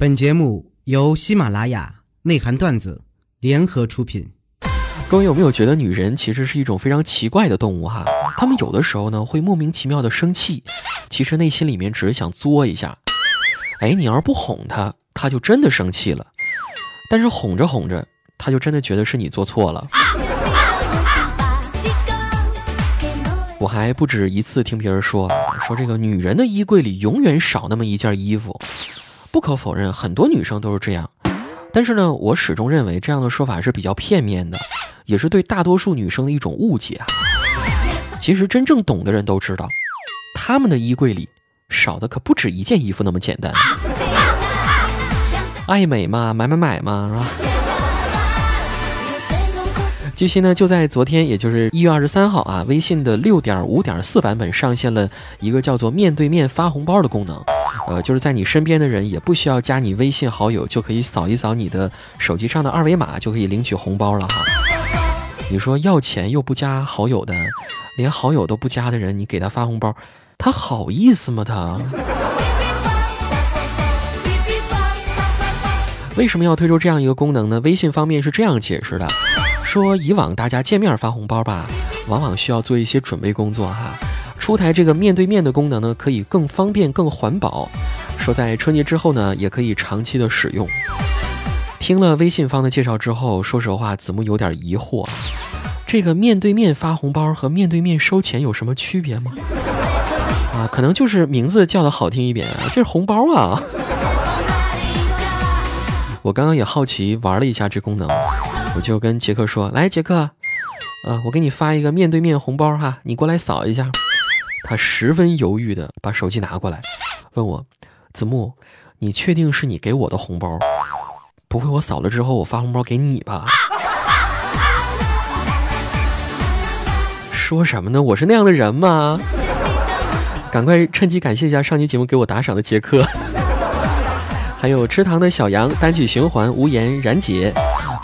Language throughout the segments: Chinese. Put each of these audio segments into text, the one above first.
本节目由喜马拉雅内涵段子联合出品。各位有没有觉得女人其实是一种非常奇怪的动物哈？她们有的时候呢会莫名其妙的生气，其实内心里面只是想作一下。哎，你要是不哄她，她就真的生气了；但是哄着哄着，她就真的觉得是你做错了。我还不止一次听别人说，说这个女人的衣柜里永远少那么一件衣服。不可否认，很多女生都是这样，但是呢，我始终认为这样的说法是比较片面的，也是对大多数女生的一种误解啊。其实真正懂的人都知道，她们的衣柜里少的可不止一件衣服那么简单。爱美嘛，买买买嘛，是吧？据悉呢，就在昨天，也就是一月二十三号啊，微信的六点五点四版本上线了一个叫做“面对面发红包”的功能。呃，就是在你身边的人也不需要加你微信好友，就可以扫一扫你的手机上的二维码，就可以领取红包了哈。你说要钱又不加好友的，连好友都不加的人，你给他发红包，他好意思吗？他为什么要推出这样一个功能呢？微信方面是这样解释的，说以往大家见面发红包吧，往往需要做一些准备工作哈。出台这个面对面的功能呢，可以更方便、更环保。说在春节之后呢，也可以长期的使用。听了微信方的介绍之后，说实话，子木有点疑惑：这个面对面发红包和面对面收钱有什么区别吗？啊，可能就是名字叫的好听一点，这是红包啊。我刚刚也好奇玩了一下这功能，我就跟杰克说：“来，杰克，呃，我给你发一个面对面红包哈，你过来扫一下。”他十分犹豫地把手机拿过来，问我：“子木，你确定是你给我的红包？不会我扫了之后我发红包给你吧？”说什么呢？我是那样的人吗？赶快趁机感谢一下上期节目给我打赏的杰克，还有吃糖的小羊，单曲循环无言燃解。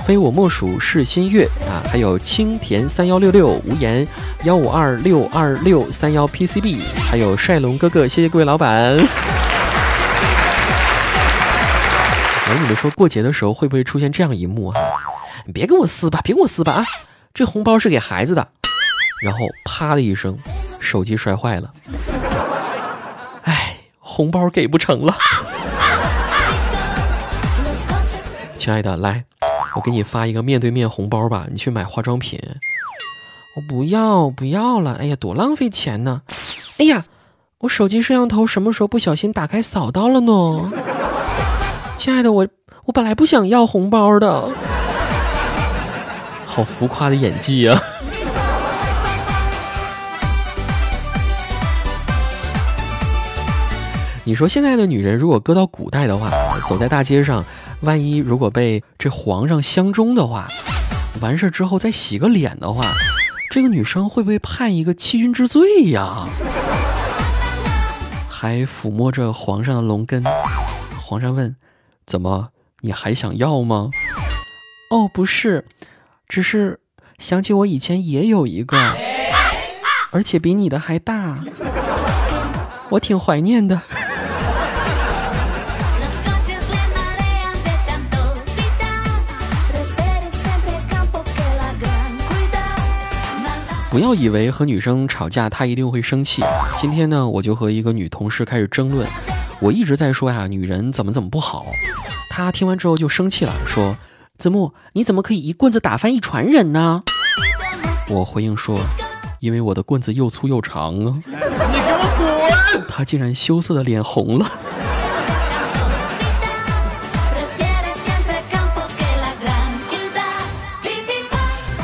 非我莫属是新月啊，还有青田三幺六六无言幺五二六二六三幺 PCB，还有帅龙哥哥，谢谢各位老板。哎，你们说过节的时候会不会出现这样一幕啊？你别跟我撕吧，别跟我撕吧啊！这红包是给孩子的。然后啪的一声，手机摔坏了。哎，红包给不成了。亲爱的，来。我给你发一个面对面红包吧，你去买化妆品。我不要不要了，哎呀，多浪费钱呢！哎呀，我手机摄像头什么时候不小心打开扫到了呢？亲爱的，我我本来不想要红包的。好浮夸的演技啊！你说现在的女人如果搁到古代的话，走在大街上。万一如果被这皇上相中的话，完事儿之后再洗个脸的话，这个女生会不会判一个欺君之罪呀？还抚摸着皇上的龙根，皇上问：“怎么，你还想要吗？”哦，不是，只是想起我以前也有一个，而且比你的还大，我挺怀念的。不要以为和女生吵架，她一定会生气。今天呢，我就和一个女同事开始争论。我一直在说呀，女人怎么怎么不好。她听完之后就生气了，说：“子木，你怎么可以一棍子打翻一船人呢？”我回应说：“因为我的棍子又粗又长啊。”你给我滚！她竟然羞涩的脸红了。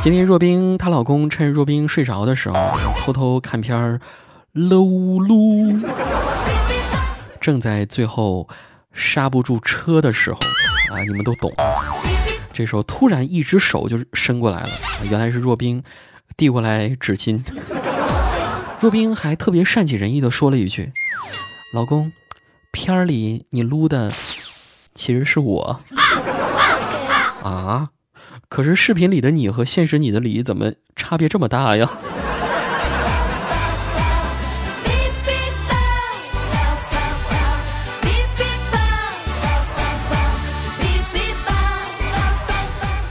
今天若冰她老公趁若冰睡着的时候，偷偷看片儿，搂撸。正在最后刹不住车的时候，啊，你们都懂。这时候突然一只手就伸过来了，原来是若冰递过来纸巾。若冰还特别善解人意的说了一句：“老公，片儿里你撸的其实是我。”啊？可是视频里的你和现实你的理怎么差别这么大呀？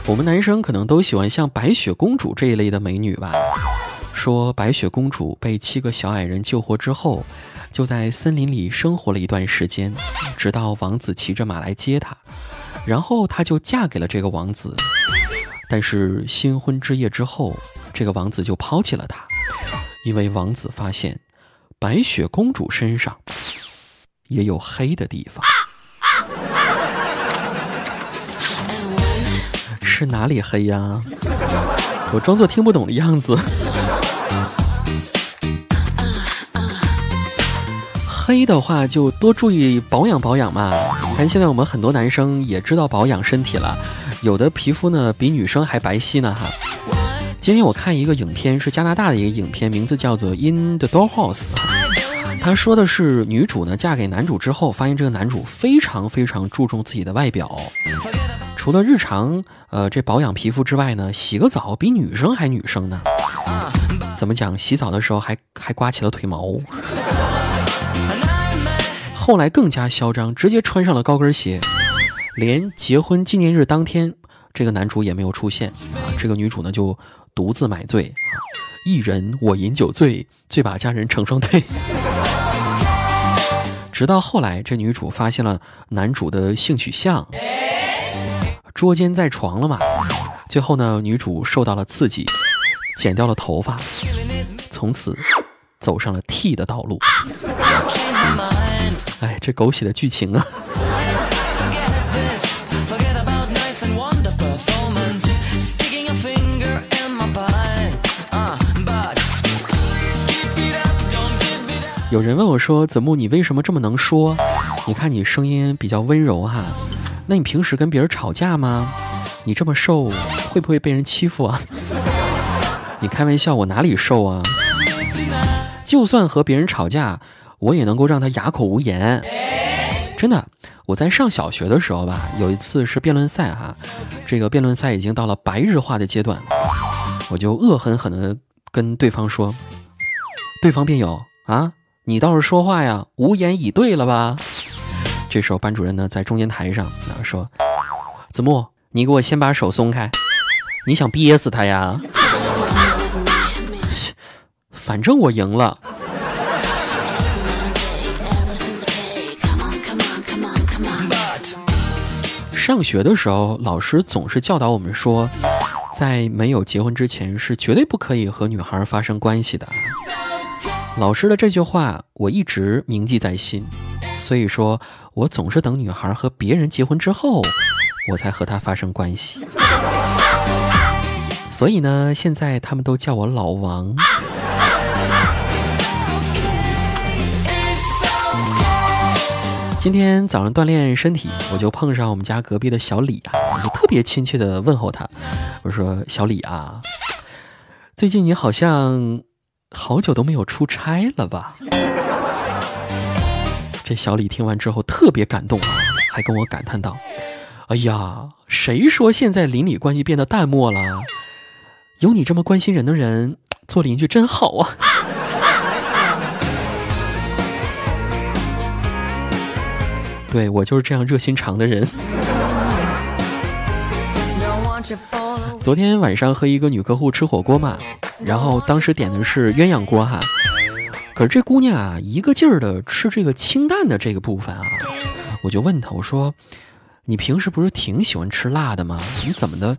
我们男生可能都喜欢像白雪公主这一类的美女吧。说白雪公主被七个小矮人救活之后就在森林里生活了一段时间直到王子骑着马来接她。然后她就嫁给了这个王子。但是新婚之夜之后，这个王子就抛弃了她，因为王子发现白雪公主身上也有黑的地方。是哪里黑呀？我装作听不懂的样子。黑的话就多注意保养保养嘛。你看现在我们很多男生也知道保养身体了，有的皮肤呢比女生还白皙呢哈。今天我看一个影片，是加拿大的一个影片，名字叫做《In the Dollhouse》。他说的是女主呢嫁给男主之后，发现这个男主非常非常注重自己的外表，除了日常呃这保养皮肤之外呢，洗个澡比女生还女生呢。怎么讲？洗澡的时候还还刮起了腿毛。后来更加嚣张，直接穿上了高跟鞋，连结婚纪念日当天，这个男主也没有出现啊。这个女主呢就独自买醉，一人我饮酒醉，醉把佳人成双对。直到后来，这女主发现了男主的性取向，捉奸在床了嘛。最后呢，女主受到了刺激，剪掉了头发，从此走上了 T 的道路。哎，这狗血的剧情啊！有人问我说：“子木，你为什么这么能说？你看你声音比较温柔哈，那你平时跟别人吵架吗？你这么瘦，会不会被人欺负啊？”你开玩笑，我哪里瘦啊？就算和别人吵架，我也能够让他哑口无言。真的，我在上小学的时候吧，有一次是辩论赛哈，这个辩论赛已经到了白热化的阶段，我就恶狠狠地跟对方说：“对方辩友啊。”你倒是说话呀，无言以对了吧？这时候班主任呢在中间台上啊说：“子木，你给我先把手松开，你想憋死他呀？反正我赢了。”上学的时候，老师总是教导我们说，在没有结婚之前是绝对不可以和女孩发生关系的。老师的这句话我一直铭记在心，所以说我总是等女孩和别人结婚之后，我才和她发生关系。所以呢，现在他们都叫我老王。今天早上锻炼身体，我就碰上我们家隔壁的小李啊，我就特别亲切的问候他，我说：“小李啊，最近你好像……”好久都没有出差了吧？这小李听完之后特别感动啊，还跟我感叹道：“哎呀，谁说现在邻里关系变得淡漠了？有你这么关心人的人，做邻居真好啊！”对我就是这样热心肠的人。昨天晚上和一个女客户吃火锅嘛。然后当时点的是鸳鸯锅哈，可是这姑娘啊，一个劲儿的吃这个清淡的这个部分啊，我就问她，我说，你平时不是挺喜欢吃辣的吗？你怎么的，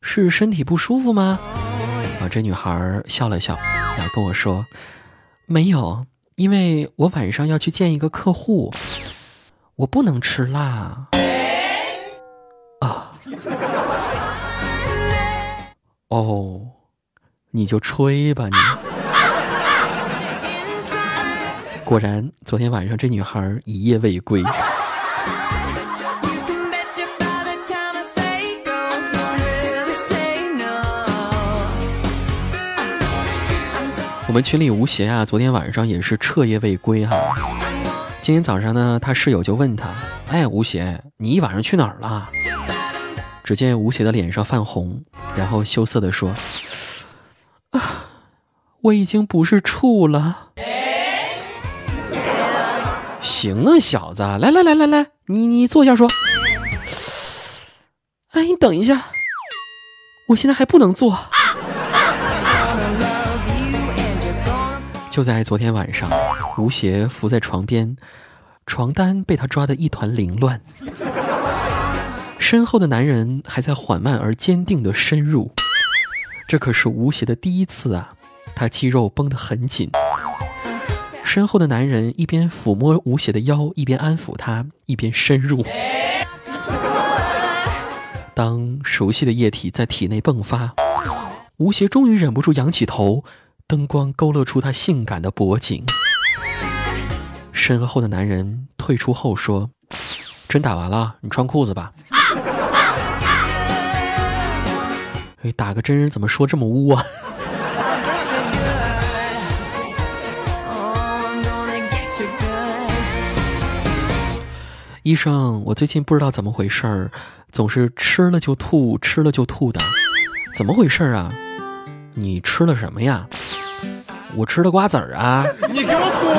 是身体不舒服吗？啊，这女孩笑了笑，然后跟我说，没有，因为我晚上要去见一个客户，我不能吃辣。啊，哦。你就吹吧你！果然，昨天晚上这女孩一夜未归。我们群里吴邪啊，昨天晚上也是彻夜未归哈。今天早上呢，他室友就问他：“哎，吴邪，你一晚上去哪儿了？”只见吴邪的脸上泛红，然后羞涩的说。啊，我已经不是处了。行啊，小子，来来来来来，你你坐下说。哎，你等一下，我现在还不能坐。就在昨天晚上，吴邪伏在床边，床单被他抓得一团凌乱，身后的男人还在缓慢而坚定地深入。这可是吴邪的第一次啊！他肌肉绷得很紧，身后的男人一边抚摸吴邪的腰，一边安抚他，一边深入。当熟悉的液体在体内迸发，吴邪终于忍不住仰起头。灯光勾勒出他性感的脖颈，身后的男人退出后说：“针打完了，你穿裤子吧。”哎，打个针怎么说这么污啊？医生，我最近不知道怎么回事儿，总是吃了就吐，吃了就吐的，怎么回事儿啊？你吃了什么呀？我吃的瓜子儿啊！你给我滚！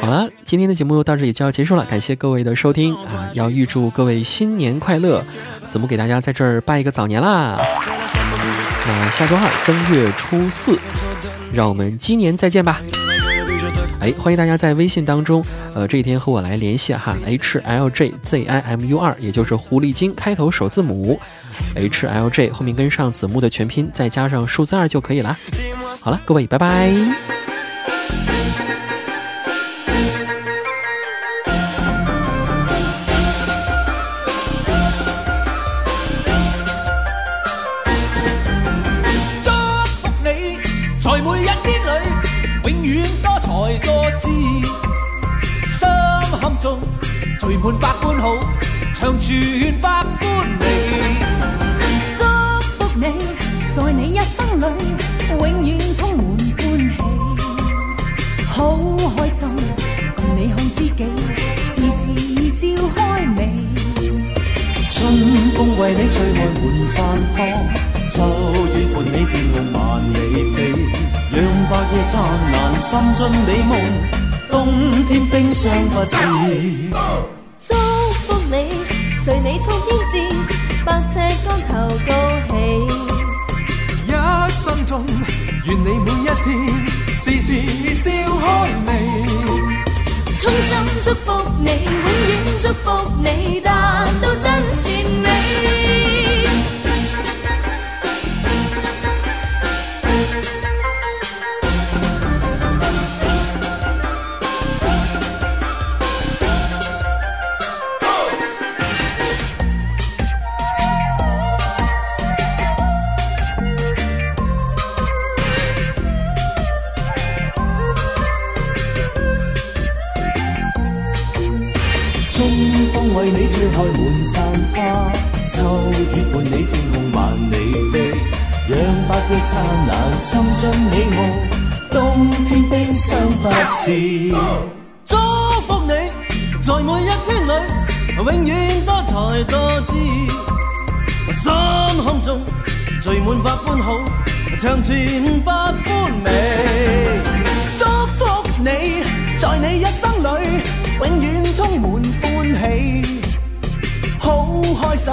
好了，今天的节目到这里就要结束了，感谢各位的收听啊！要预祝各位新年快乐，子木给大家在这儿拜一个早年啦！那下周二正月初四，让我们今年再见吧！哎，欢迎大家在微信当中，呃，这一天和我来联系哈，H L J Z I M U 二，也就是狐狸精开头首字母，H L J 后面跟上子木的全拼，再加上数字二就可以了。好了，各位，拜拜。伴百般好，长存百般美。祝福你，在你一生里，永远充满欢喜。好开心，共你好知己，时时笑开眉。春风为你吹开满山花，秋雨伴你天空万里飞，让白夜灿烂，心尽美梦。冬天冰霜不至，祝福你，随你创天志，百尺竿头高起。一生中，愿你每一天，时时笑开眉。衷心祝福你，永远祝福你，达到月伴你天空万里飞，让百月灿烂，心中美梦，冬天冰霜不至。祝福你，在每一天里，永远多才多姿，心胸中聚满百般好，长存百般美。祝福你，在你一生里，永远充满欢喜。好开心，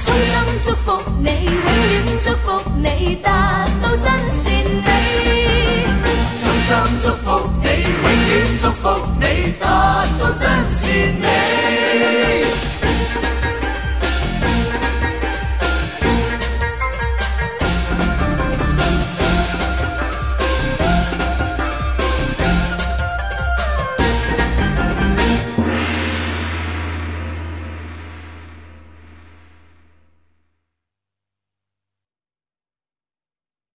衷心祝福你永远祝福你达到真善美。